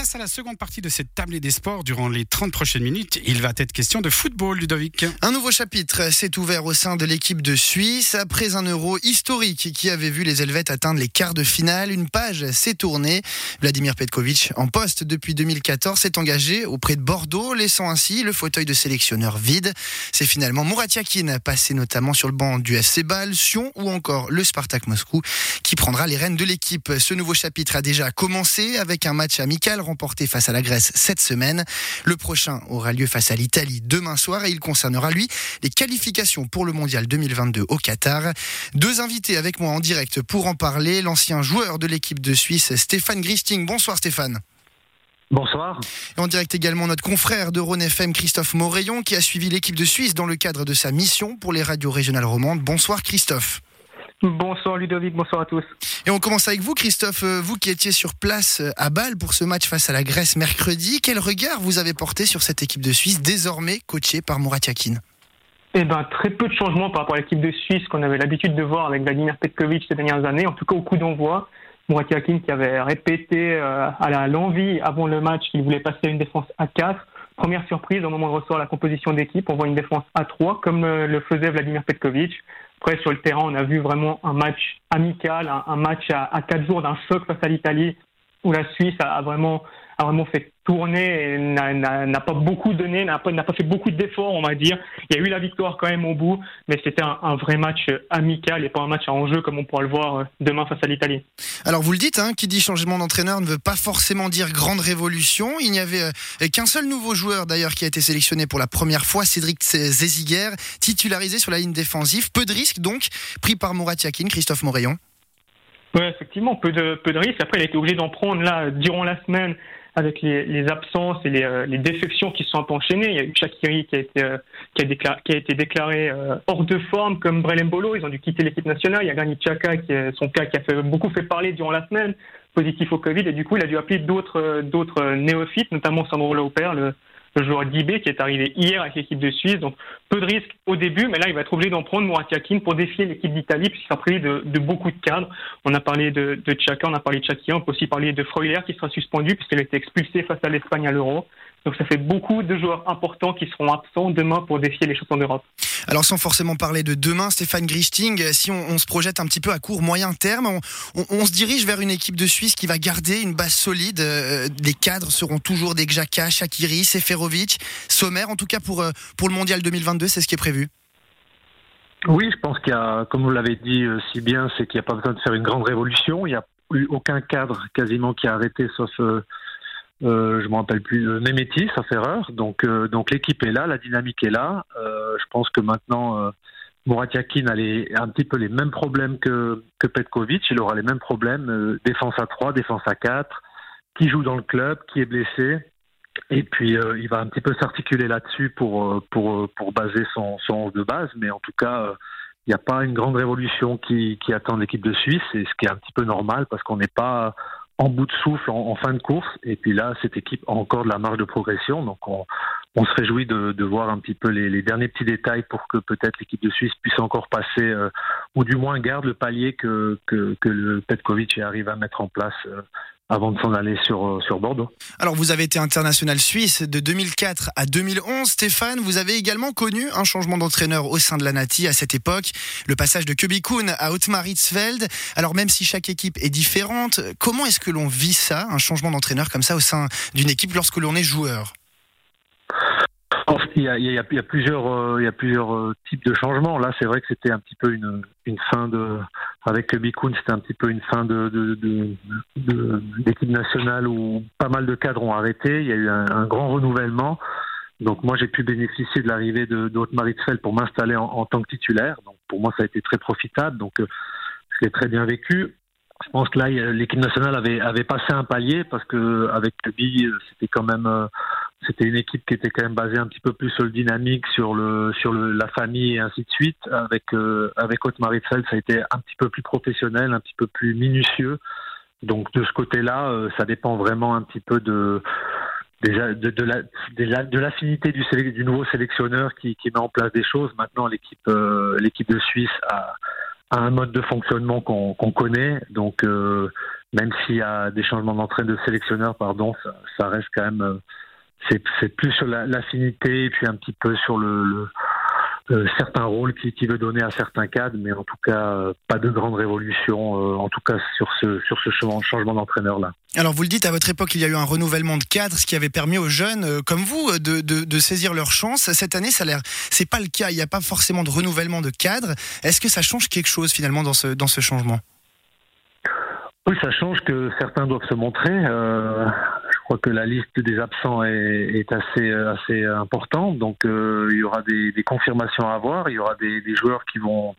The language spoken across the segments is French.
Place à la seconde partie de cette tablée des sports. Durant les 30 prochaines minutes, il va être question de football, Ludovic. Un nouveau chapitre s'est ouvert au sein de l'équipe de Suisse. Après un euro historique qui avait vu les Helvètes atteindre les quarts de finale, une page s'est tournée. Vladimir Petkovic, en poste depuis 2014, s'est engagé auprès de Bordeaux, laissant ainsi le fauteuil de sélectionneur vide. C'est finalement Murat Yakin, passé notamment sur le banc du FC Bâle, Sion ou encore le Spartak Moscou, qui prendra les rênes de l'équipe. Ce nouveau chapitre a déjà commencé avec un match amical remporté face à la Grèce cette semaine. Le prochain aura lieu face à l'Italie demain soir et il concernera lui les qualifications pour le mondial 2022 au Qatar. Deux invités avec moi en direct pour en parler. L'ancien joueur de l'équipe de Suisse, Stéphane Gristing. Bonsoir Stéphane. Bonsoir. Et en direct également notre confrère de Rhône FM, Christophe Morayon, qui a suivi l'équipe de Suisse dans le cadre de sa mission pour les radios régionales romandes. Bonsoir Christophe. Bonsoir Ludovic, bonsoir à tous. Et on commence avec vous Christophe, euh, vous qui étiez sur place euh, à Bâle pour ce match face à la Grèce mercredi. Quel regard vous avez porté sur cette équipe de Suisse désormais coachée par Murat Yakin? Eh ben, très peu de changements par rapport à l'équipe de Suisse qu'on avait l'habitude de voir avec Vladimir Petkovic ces dernières années, en tout cas au coup d'envoi. Murat Yakin qui avait répété euh, à l'envie avant le match qu'il voulait passer à une défense à 4. Première surprise au moment de recevoir la composition d'équipe, on voit une défense à 3 comme le faisait Vladimir Petkovic. Après, sur le terrain, on a vu vraiment un match amical, un, match à, quatre jours d'un choc face à l'Italie, où la Suisse a vraiment a vraiment fait tourner et n'a pas beaucoup donné, n'a pas, pas, fait beaucoup d'efforts, on va dire. Il y a eu la victoire quand même au bout, mais c'était un, vrai match amical et pas un match à enjeu comme on pourra le voir euh, demain face à l'Italie. Alors vous le dites, hein, qui dit changement d'entraîneur ne veut pas forcément dire grande révolution. Il n'y avait euh, qu'un seul nouveau joueur d'ailleurs qui a été sélectionné pour la première fois, Cédric Zeziguer, titularisé sur la ligne défensive. Peu de risques donc, pris par Mourad Yakin, Christophe Morayon. Oui, effectivement, peu de, peu de risques. Après, il a été obligé d'en prendre là durant la semaine avec les, les absences et les, euh, les, défections qui sont enchaînées. Il y a eu Shakiri qui a été, euh, qui a déclaré, qui a été déclaré euh, hors de forme, comme Brelem Bolo. Ils ont dû quitter l'équipe nationale. Il y a Granit Xhaka, qui est son cas qui a fait, beaucoup fait parler durant la semaine, positif au Covid. Et du coup, il a dû appeler d'autres, d'autres néophytes, notamment Sandro Lauper, le, le joueur d'IB qui est arrivé hier avec l'équipe de Suisse. Donc peu de risques au début, mais là il va être obligé d'en prendre Murat Yakin pour défier l'équipe d'Italie puisqu'il sera privé de, de, beaucoup de cadres. On a parlé de, de Chaka, on a parlé de Chakir, on peut aussi parler de Freuler qui sera suspendu puisqu'il a été expulsé face à l'Espagne à l'Euro. Donc ça fait beaucoup de joueurs importants qui seront absents demain pour défier les champions d'Europe. Alors sans forcément parler de demain, Stéphane Grichting, si on, se projette un petit peu à court, moyen terme, on, se dirige vers une équipe de Suisse qui va garder une base solide. Euh, les cadres seront toujours des Gjaka, Shakiri, Seferovic, Sommer, en tout cas pour, euh, pour le Mondial 2022, c'est ce qui est prévu. Oui, je pense qu'il y a, comme vous l'avez dit euh, si bien, c'est qu'il n'y a pas besoin de faire une grande révolution. Il n'y a eu aucun cadre quasiment qui a arrêté, sauf euh, je me rappelle plus, euh, Nemetis, sauf erreur. Donc, euh, donc l'équipe est là, la dynamique est là. Euh, je pense que maintenant, euh, Murat Yakin a les, un petit peu les mêmes problèmes que, que Petkovic. Il aura les mêmes problèmes, euh, défense à 3, défense à 4, qui joue dans le club, qui est blessé. Et puis, il va un petit peu s'articuler là-dessus pour, pour, pour baser son, son de base. Mais en tout cas, il n'y a pas une grande révolution qui, qui attend l'équipe de Suisse, et ce qui est un petit peu normal parce qu'on n'est pas en bout de souffle en, fin de course. Et puis là, cette équipe a encore de la marge de progression. Donc on, se réjouit de, voir un petit peu les, derniers petits détails pour que peut-être l'équipe de Suisse puisse encore passer, euh, ou du moins garde le palier que, que, le Petkovic arrive à mettre en place euh, avant de s'en aller sur, euh, sur Bordeaux. Alors vous avez été international suisse de 2004 à 2011. Stéphane, vous avez également connu un changement d'entraîneur au sein de la Nati à cette époque, le passage de Kubikun à Otmaritzfeld. Alors même si chaque équipe est différente, comment est-ce que l'on vit ça, un changement d'entraîneur comme ça au sein d'une équipe lorsque l'on est joueur? Il y, a, plusieurs, euh, euh, types de changements. Là, c'est vrai que c'était un petit peu une, fin de, avec Bikun, c'était un petit peu une fin de, de, nationale où pas mal de cadres ont arrêté. Il y a eu un, grand renouvellement. Donc moi, j'ai pu bénéficier de l'arrivée de, de Maritzfeld pour m'installer en, tant que titulaire. Donc pour moi, ça a été très profitable. Donc euh, je très bien vécu. Je pense que là, l'équipe nationale avait, passé un palier parce que avec c'était quand même c'était une équipe qui était quand même basée un petit peu plus sur le dynamique, sur le sur la famille et ainsi de suite. Avec euh, avec Otmar ça a été un petit peu plus professionnel, un petit peu plus minutieux. Donc de ce côté-là, euh, ça dépend vraiment un petit peu de de, de, la, de l'affinité du, nouveau sélectionneur qui, met en place des choses. Maintenant, l'équipe euh, l'équipe de Suisse a, un mode de fonctionnement qu'on connaît, donc même s'il y a des changements d'entraîneur de sélectionneur, pardon, ça, reste quand même. C'est plus sur l'affinité et puis un petit peu sur le euh, certains rôles qu'il qui veut donner à certains cadres, mais en tout cas, euh, pas de grande révolution, euh, en tout cas sur ce, sur ce changement d'entraîneur-là. Alors vous le dites, à votre époque, il y a eu un renouvellement de cadres, ce qui avait permis aux jeunes comme vous de, de, de saisir leur chance. Cette année, ça l'air, c'est pas le cas. Il n'y a pas forcément de renouvellement de cadres. Est-ce que ça change quelque chose finalement dans ce, dans ce changement? Oui, ça change que certains doivent se montrer. Euh, crois que la liste des absents est, est assez, assez importante, donc euh, il y aura des, des, confirmations à avoir. Il y aura des, des, joueurs qui vont,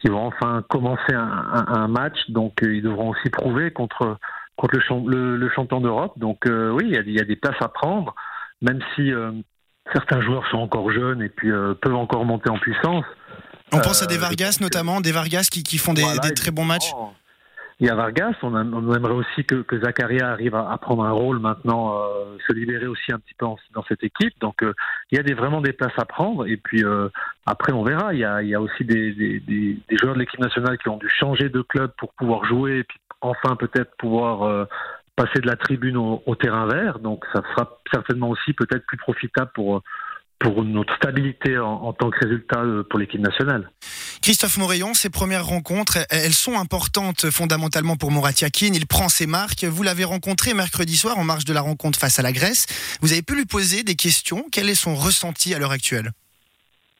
qui vont enfin commencer un, un, match, donc euh, ils devront aussi prouver contre, contre le, le, champion d'Europe. Donc euh, oui, il y, a, il y, a, des places à prendre, même si certains joueurs sont encore jeunes et puis peuvent encore monter en puissance. On pense à des Vargas notamment, des Vargas qui, qui font des, des très bons matchs. Il y a Vargas, on, aimerait aussi que, que Zakaria arrive à, prendre un rôle maintenant, euh, se libérer aussi un petit peu dans cette équipe. Donc euh, il y a vraiment des places à prendre. Et puis euh, après, on verra. Il y a, aussi des, joueurs de l'équipe nationale qui ont dû changer de club pour pouvoir jouer et puis enfin peut-être pouvoir passer de la tribune au, terrain vert. Donc ça sera certainement aussi peut-être plus profitable pour pour notre stabilité en, tant que résultat euh, pour l'équipe nationale. Christophe Morayon, ces premières rencontres, elles sont importantes fondamentalement pour Mourad Yakin. Il prend ses marques. Vous l'avez rencontré mercredi soir en marge de la rencontre face à la Grèce. Vous avez pu lui poser des questions. Quel est son ressenti à l'heure actuelle?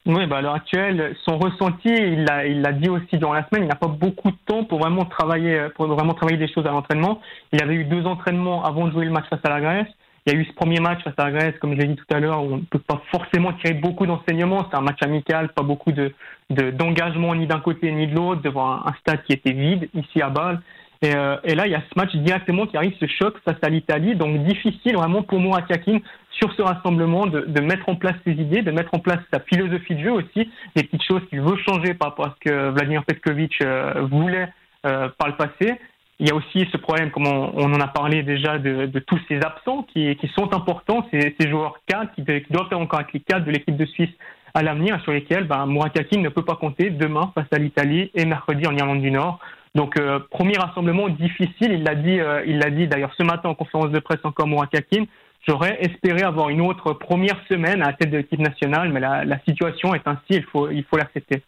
Oui, bah à l'heure actuelle, son ressenti, il l'a, il l'a dit aussi durant la semaine, il n'a pas beaucoup de temps pour vraiment travailler, pour vraiment travailler des choses à l'entraînement. Il avait eu deux entraînements avant de jouer le match face à la Grèce. Il y a eu ce premier match face à la Grèce, comme je l'ai dit tout à l'heure, où on ne peut pas forcément tirer beaucoup d'enseignements. C'est un match amical, pas beaucoup de, d'engagement ni d'un côté ni de l'autre, devant un, stade qui était vide ici à Bâle. Et, euh, et, là, il y a ce match directement qui arrive, ce choc face à l'Italie. Donc difficile vraiment pour Yakin sur ce rassemblement de, de, mettre en place ses idées, de mettre en place sa philosophie de jeu aussi, des petites choses qu'il veut changer par rapport à ce que Vladimir Petkovic euh, voulait euh, par le passé. Il y a aussi ce problème, comme on, en a parlé déjà, de, tous ces absents qui, sont importants, ces, joueurs cadres qui, doivent faire encore avec les cadres de l'équipe de Suisse à l'avenir, sur lesquels ben, ne peut pas compter demain face à l'Italie et mercredi en Irlande du Nord. Donc euh, premier rassemblement difficile, il l'a dit, euh, il l'a dit d'ailleurs ce matin en conférence de presse encore Mourakakin. J'aurais espéré avoir une autre première semaine à la tête de l'équipe nationale, mais la, la situation est ainsi, il faut, il faut l'accepter.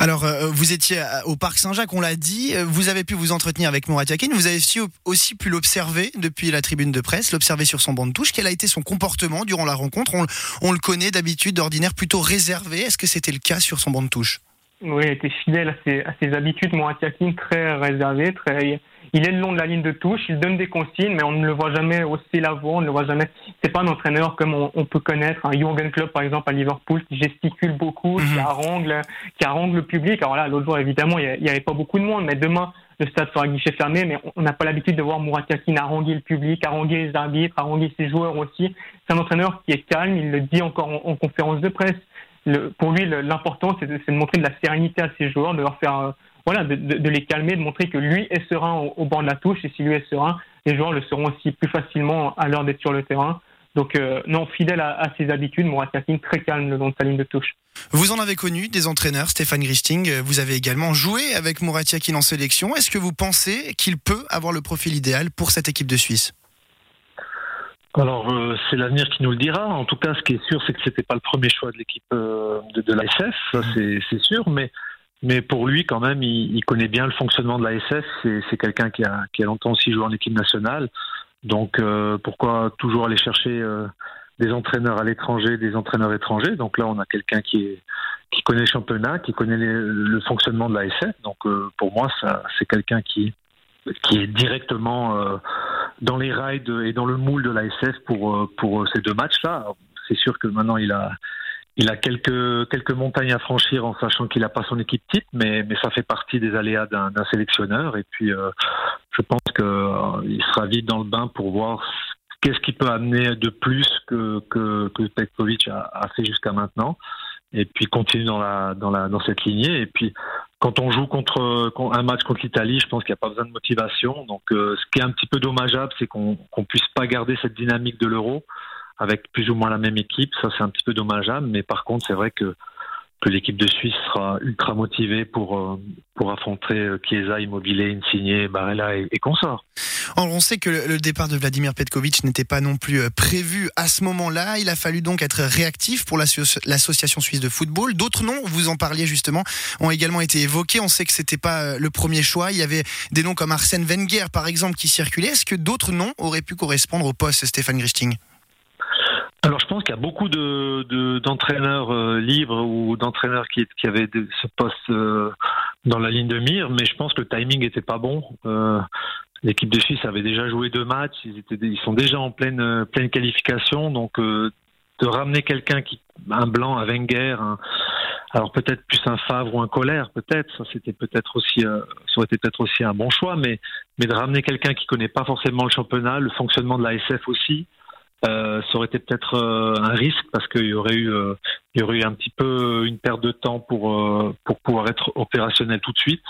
Alors, euh, vous étiez au Parc Saint-Jacques, on l'a dit. Euh, vous avez pu vous entretenir avec Mourad Yakin. Vous avez aussi pu l'observer depuis la tribune de presse, l'observer sur son banc de touche. Quel a été son comportement durant la rencontre on, le connaît d'habitude, d'ordinaire, plutôt réservé. Est-ce que c'était le cas sur son banc de touche? Oui, il était fidèle à ses, habitudes. Mourad Yakin, très réservé, très il est le long de la ligne de touche, il donne des consignes, mais on ne le voit jamais hausser la voix, on ne le voit jamais. C'est pas un entraîneur comme on, peut connaître un Jürgen Klopp par exemple à Liverpool qui gesticule beaucoup, qui mhm. harangue, qui harangue le public. Alors là, l'autre jour évidemment, il n'y avait pas beaucoup de monde, mais demain le stade sera guichet fermé, mais on n'a pas l'habitude de voir Yassine haranguer le public, haranguer les arbitres, haranguer ses joueurs aussi. C'est un entraîneur qui est calme, il le dit encore en, conférence de presse. Pour lui, l'important, c'est de, montrer de la sérénité à ses joueurs, de leur faire euh, de, les calmer, de montrer que lui est serein au, banc de la touche, et si lui est serein, les joueurs le seront aussi plus facilement à l'heure d'être sur le terrain. Donc euh, non, fidèle à, ses habitudes, Mourad Yassine très calme le long de sa ligne de touche. Vous en avez connu des entraîneurs, Stéphane Gristing. Vous avez également joué avec Mourad Yakin en sélection. Est-ce que vous pensez qu'il peut avoir le profil idéal pour cette équipe de Suisse? Alors euh, c'est l'avenir qui nous le dira. En tout cas, ce qui est sûr, c'est que c'était pas le premier choix de l'équipe euh, de, de l'ASF, ça c'est sûr. Mais mais pour lui, quand même, il, connaît bien le fonctionnement de la SF. C'est quelqu'un qui a, qui a longtemps aussi joué en équipe nationale. Donc, euh, pourquoi toujours aller chercher euh, des entraîneurs à l'étranger, des entraîneurs étrangers? Donc là, on a quelqu'un qui, est, qui connaît le championnat, qui connaît le fonctionnement de la SF. Donc, euh, pour moi, c'est quelqu'un qui, qui est directement dans les rails et dans le moule de la SF pour, pour ces deux matchs-là. C'est sûr que maintenant, il a il a quelques, quelques montagnes à franchir en sachant qu'il n'a pas son équipe type, mais, mais ça fait partie des aléas d'un sélectionneur. Et puis, euh, je pense qu'il euh, sera vite dans le bain pour voir qu'est-ce qu'il peut amener de plus que, que, que Petkovic a, a fait jusqu'à maintenant. Et puis continue dans, la, dans, la, dans cette lignée. Et puis, quand on joue contre, un match contre l'Italie, je pense qu'il n'y a pas besoin de motivation. Donc, euh, ce qui est un petit peu dommageable, c'est qu'on ne puisse pas garder cette dynamique de l'euro avec plus ou moins la même équipe. Ça, c'est un petit peu dommageable. Mais par contre, c'est vrai que, que l'équipe de Suisse sera ultra motivée pour, euh, pour affronter euh, Chiesa, Immobilier, Insigne, Barella et, et consorts. on sait que le départ de Vladimir Petkovic n'était pas non plus euh, prévu à ce moment-là. Il a fallu donc être réactif pour l'association suisse de football. D'autres noms, vous en parliez justement, ont également été évoqués. On sait que c'était pas le premier choix. Il y avait des noms comme Arsène Wenger, par exemple, qui circulaient. Est-ce que d'autres noms auraient pu correspondre au poste Stéphane Gristing? Alors je pense qu'il y a beaucoup de, d'entraîneurs euh, libres ou d'entraîneurs qui, avaient ce poste dans la ligne de mire, mais je pense que le timing était pas bon. L'équipe de Suisse avait déjà joué deux matchs, ils, étaient, ils sont déjà en pleine, euh, pleine qualification, donc euh, de ramener quelqu'un qui, un blanc, un Wenger, alors peut-être plus un Favre ou un Colère, peut-être, ça c'était peut-être aussi, euh, ça aurait été peut-être aussi un bon choix, mais, mais de ramener quelqu'un qui connaît pas forcément le championnat, le fonctionnement de la SF aussi, euh, ça aurait été peut-être un risque parce qu'il y aurait eu, il y aurait eu un petit peu une perte de temps pour pour pouvoir être opérationnel tout de suite.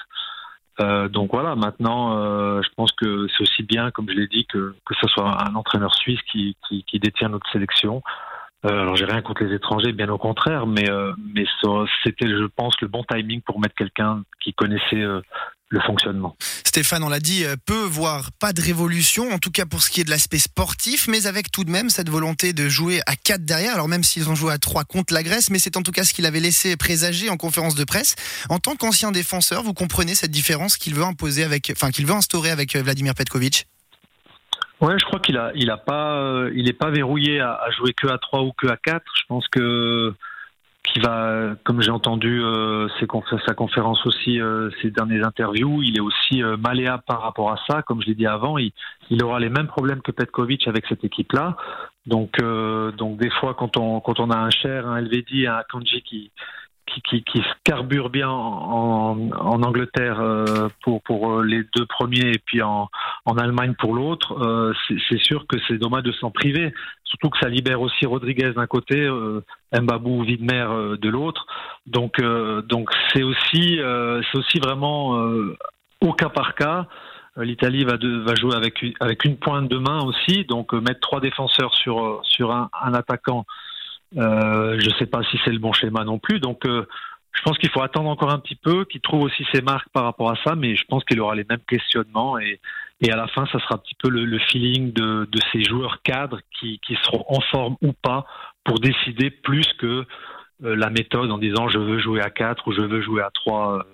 Euh, donc voilà, maintenant, euh, je pense que c'est aussi bien, comme je l'ai dit, que, que ce soit un entraîneur suisse qui, qui, qui détient notre sélection. Euh, alors j'ai rien contre les étrangers, bien au contraire, mais, euh, c'était, je pense, le bon timing pour mettre quelqu'un qui connaissait euh, le fonctionnement. Stéphane, on l'a dit, euh, peut voir pas de révolution, en tout cas pour ce qui est de l'aspect sportif, mais avec tout de même cette volonté de jouer à 4 derrière, alors même s'ils ont joué à 3 contre la Grèce, mais c'est en tout cas ce qu'il avait laissé présager en conférence de presse. En tant qu'ancien défenseur, vous comprenez cette différence qu'il veut imposer avec, enfin qu'il veut instaurer avec Vladimir Petkovic? Ouais, je crois qu'il a, il a pas, euh, il est pas verrouillé à, à, jouer que à 3 ou que à 4. Je pense que qui va, comme j'ai entendu euh, sa conférence aussi, euh, ses dernières interviews, il est aussi euh, malléable par rapport à ça. Comme je l'ai dit avant, il, il, aura les mêmes problèmes que Petkovic avec cette équipe-là. Donc, euh, donc des fois, quand on, quand on a un Cher, un Elvedi, un Kanji qui, qui, qui, qui carbure bien en, en Angleterre euh, pour, pour les deux premiers et puis en, en Allemagne pour l'autre, euh, c'est sûr que c'est dommage de s'en priver. Surtout que ça libère aussi Rodriguez d'un côté, euh, Mbabou, Widmer euh, de l'autre. Donc euh, donc c'est aussi euh, c'est aussi vraiment au cas par cas. L'Italie va, va jouer avec une pointe de main aussi, donc mettre trois défenseurs sur sur un, un attaquant je ne sais pas si c'est le bon schéma non plus. Donc, je pense qu'il faut attendre encore un petit peu, qu'il trouve aussi ses marques par rapport à ça, mais je pense qu'il aura les mêmes questionnements et, et à la fin, ça sera un petit peu le, feeling de, ces joueurs cadres qui, seront en forme ou pas pour décider plus que euh, la méthode en disant je veux jouer à 4 ou je veux jouer à 3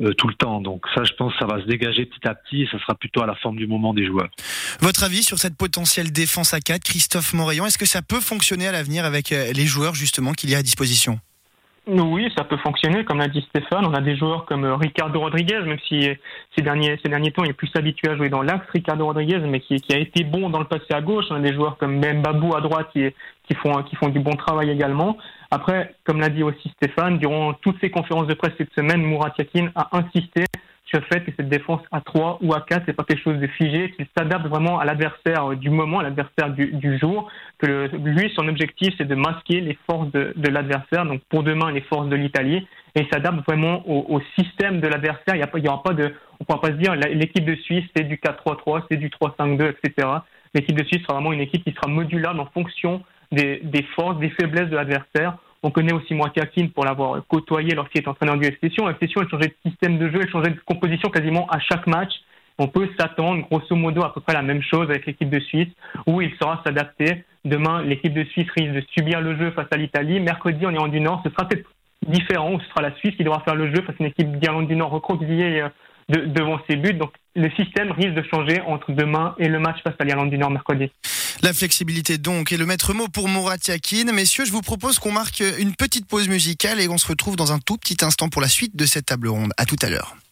euh, tout le temps. Donc ça, je pense, ça va se dégager petit à petit et ça sera plutôt à la forme du moment des joueurs. Votre avis sur cette potentielle défense à 4, Christophe Morayon, est-ce que ça peut fonctionner à l'avenir avec euh, les joueurs justement qu'il y a à disposition? Oui, ça peut fonctionner. Comme l'a dit Stéphane, on a des joueurs comme euh, Ricardo Rodriguez, même si ces derniers, ces derniers temps, il est plus habitué à jouer dans l'axe, Ricardo Rodriguez, mais qui, qui, a été bon dans le passé à gauche. On a des joueurs comme Mbabou à droite qui, qui, font, qui font du bon travail également. Après, comme l'a dit aussi Stéphane, durant toutes ces conférences de presse cette semaine, Murat Yakin a insisté sur le fait que cette défense à 3 ou à 4, c'est pas quelque chose de figé, qu'il s'adapte vraiment à l'adversaire du moment, à l'adversaire du, du, jour, que lui, son objectif, c'est de masquer les forces de, de l'adversaire, donc pour demain, les forces de l'Italie, et s'adapte vraiment au, au, système de l'adversaire. Il y a aura pas de, on pourra pas se dire, l'équipe de Suisse, c'est du 4-3-3, c'est du 3-5-2, etc. L'équipe de Suisse sera vraiment une équipe qui sera modulable en fonction des, des forces, des faiblesses de l'adversaire. On connaît aussi Moitiakin pour l'avoir côtoyé lorsqu'il est entraîneur du Session. La Session, elle changeait de système de jeu, elle changeait de composition quasiment à chaque match. On peut s'attendre, grosso modo, à peu près la même chose avec l'équipe de Suisse, où il saura s'adapter. Demain, l'équipe de Suisse risque de subir le jeu face à l'Italie. Mercredi, en Irlande du Nord, ce sera peut-être différent, ce sera la Suisse qui devra faire le jeu face à une équipe d'Irlande du Nord recroquevillée euh, de, devant ses buts. Donc, le système risque de changer entre demain et le match face à l'Irlande du Nord mercredi. La flexibilité donc est le maître mot pour Morat Yakin. Messieurs, je vous propose qu'on marque une petite pause musicale et on se retrouve dans un tout petit instant pour la suite de cette table ronde. À tout à l'heure.